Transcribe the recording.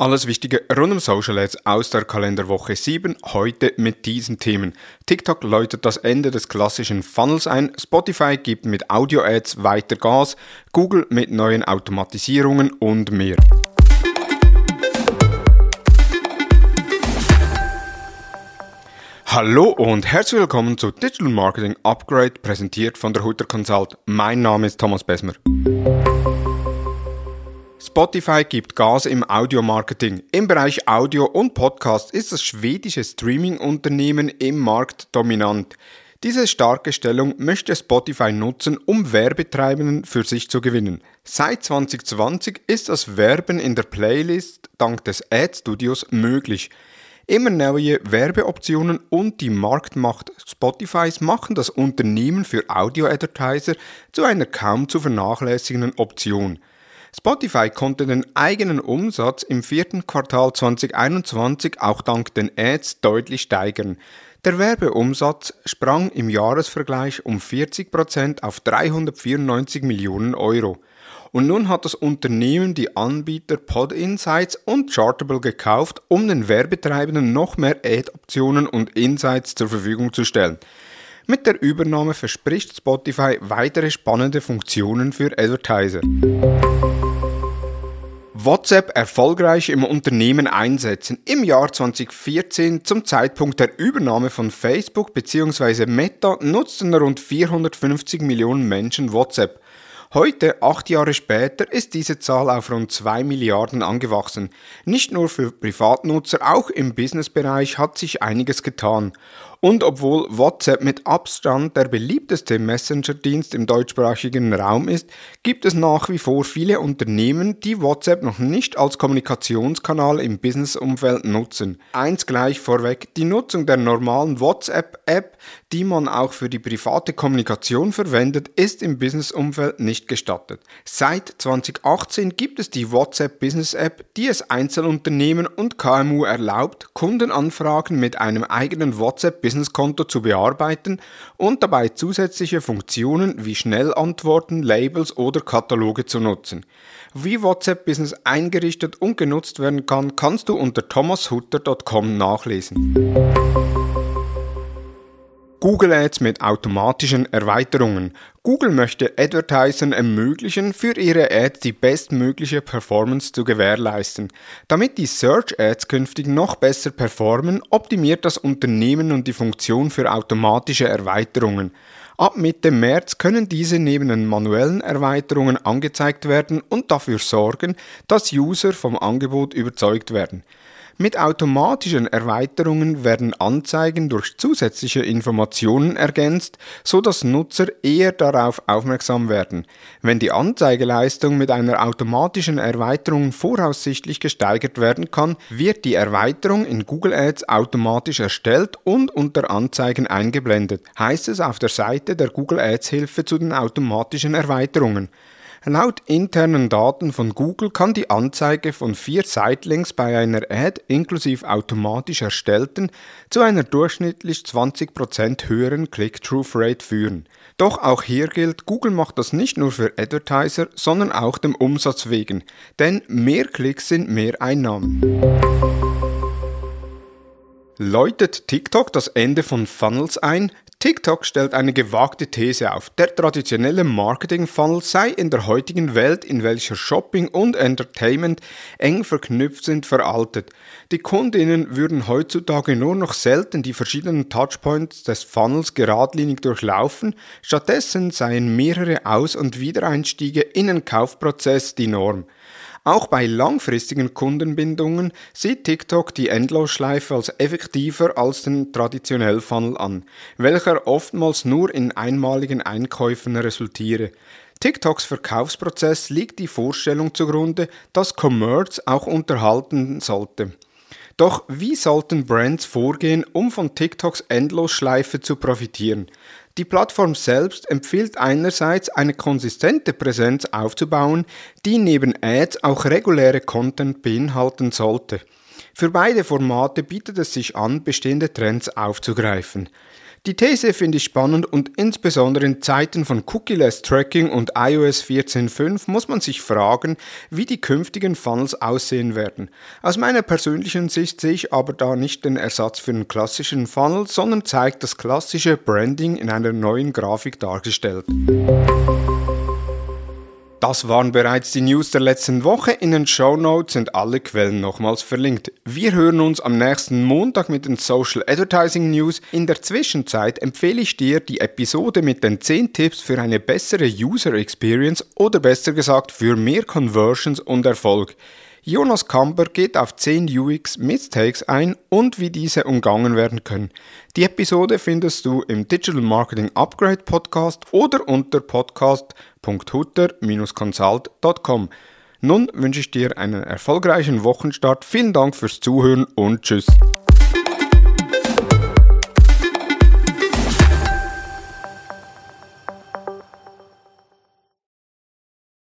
Alles Wichtige rund um Social Ads aus der Kalenderwoche 7, heute mit diesen Themen. TikTok läutet das Ende des klassischen Funnels ein, Spotify gibt mit Audio Ads weiter Gas, Google mit neuen Automatisierungen und mehr. Hallo und herzlich willkommen zu Digital Marketing Upgrade, präsentiert von der Hutter Consult. Mein Name ist Thomas Besmer. Spotify gibt Gas im Audiomarketing. Im Bereich Audio und Podcast ist das schwedische Streaming-Unternehmen im Markt dominant. Diese starke Stellung möchte Spotify nutzen, um Werbetreibenden für sich zu gewinnen. Seit 2020 ist das Werben in der Playlist dank des Ad-Studios möglich. Immer neue Werbeoptionen und die Marktmacht Spotifys machen das Unternehmen für Audio-Advertiser zu einer kaum zu vernachlässigenden Option. Spotify konnte den eigenen Umsatz im vierten Quartal 2021 auch dank den Ads deutlich steigern. Der Werbeumsatz sprang im Jahresvergleich um 40% auf 394 Millionen Euro. Und nun hat das Unternehmen die Anbieter Pod Insights und Chartable gekauft, um den Werbetreibenden noch mehr Ad-Optionen und Insights zur Verfügung zu stellen. Mit der Übernahme verspricht Spotify weitere spannende Funktionen für Advertiser. WhatsApp erfolgreich im Unternehmen einsetzen. Im Jahr 2014, zum Zeitpunkt der Übernahme von Facebook bzw. Meta, nutzten rund 450 Millionen Menschen WhatsApp. Heute, acht Jahre später, ist diese Zahl auf rund 2 Milliarden angewachsen. Nicht nur für Privatnutzer, auch im Businessbereich hat sich einiges getan. Und obwohl WhatsApp mit Abstand der beliebteste Messenger-Dienst im deutschsprachigen Raum ist, gibt es nach wie vor viele Unternehmen, die WhatsApp noch nicht als Kommunikationskanal im Businessumfeld nutzen. Eins gleich vorweg, die Nutzung der normalen WhatsApp-App, die man auch für die private Kommunikation verwendet, ist im Businessumfeld nicht gestattet. Seit 2018 gibt es die WhatsApp Business App, die es Einzelunternehmen und KMU erlaubt, Kundenanfragen mit einem eigenen WhatsApp Businesskonto zu bearbeiten und dabei zusätzliche Funktionen wie Schnellantworten, Labels oder Kataloge zu nutzen. Wie WhatsApp Business eingerichtet und genutzt werden kann, kannst du unter thomashutter.com nachlesen. Google Ads mit automatischen Erweiterungen. Google möchte Advertisern ermöglichen, für ihre Ads die bestmögliche Performance zu gewährleisten. Damit die Search Ads künftig noch besser performen, optimiert das Unternehmen und die Funktion für automatische Erweiterungen. Ab Mitte März können diese neben den manuellen Erweiterungen angezeigt werden und dafür sorgen, dass User vom Angebot überzeugt werden. Mit automatischen Erweiterungen werden Anzeigen durch zusätzliche Informationen ergänzt, so dass Nutzer eher darauf aufmerksam werden. Wenn die Anzeigeleistung mit einer automatischen Erweiterung voraussichtlich gesteigert werden kann, wird die Erweiterung in Google Ads automatisch erstellt und unter Anzeigen eingeblendet, heißt es auf der Seite der Google Ads Hilfe zu den automatischen Erweiterungen. Laut internen Daten von Google kann die Anzeige von vier Sitelinks bei einer Ad inklusive automatisch erstellten zu einer durchschnittlich 20% höheren Click-Through-Rate führen. Doch auch hier gilt, Google macht das nicht nur für Advertiser, sondern auch dem Umsatz wegen, denn mehr Klicks sind mehr Einnahmen. Läutet TikTok das Ende von Funnels ein? TikTok stellt eine gewagte These auf. Der traditionelle Marketing-Funnel sei in der heutigen Welt, in welcher Shopping und Entertainment eng verknüpft sind, veraltet. Die Kundinnen würden heutzutage nur noch selten die verschiedenen Touchpoints des Funnels geradlinig durchlaufen, stattdessen seien mehrere Aus- und Wiedereinstiege in den Kaufprozess die Norm. Auch bei langfristigen Kundenbindungen sieht TikTok die Endlosschleife als effektiver als den traditionellen Funnel an, welcher oftmals nur in einmaligen Einkäufen resultiere. TikToks Verkaufsprozess liegt die Vorstellung zugrunde, dass Commerce auch unterhalten sollte. Doch wie sollten Brands vorgehen, um von TikToks Endlosschleife zu profitieren? Die Plattform selbst empfiehlt einerseits eine konsistente Präsenz aufzubauen, die neben Ads auch reguläre Content beinhalten sollte. Für beide Formate bietet es sich an, bestehende Trends aufzugreifen. Die These finde ich spannend und insbesondere in Zeiten von Cookie-less Tracking und iOS 14.5 muss man sich fragen, wie die künftigen Funnels aussehen werden. Aus meiner persönlichen Sicht sehe ich aber da nicht den Ersatz für einen klassischen Funnel, sondern zeigt das klassische Branding in einer neuen Grafik dargestellt. Das waren bereits die News der letzten Woche. In den Show Notes sind alle Quellen nochmals verlinkt. Wir hören uns am nächsten Montag mit den Social Advertising News. In der Zwischenzeit empfehle ich dir die Episode mit den 10 Tipps für eine bessere User Experience oder besser gesagt für mehr Conversions und Erfolg. Jonas Kamper geht auf 10 UX-Mistakes ein und wie diese umgangen werden können. Die Episode findest du im Digital Marketing Upgrade Podcast oder unter podcast.hutter-consult.com. Nun wünsche ich dir einen erfolgreichen Wochenstart. Vielen Dank fürs Zuhören und tschüss.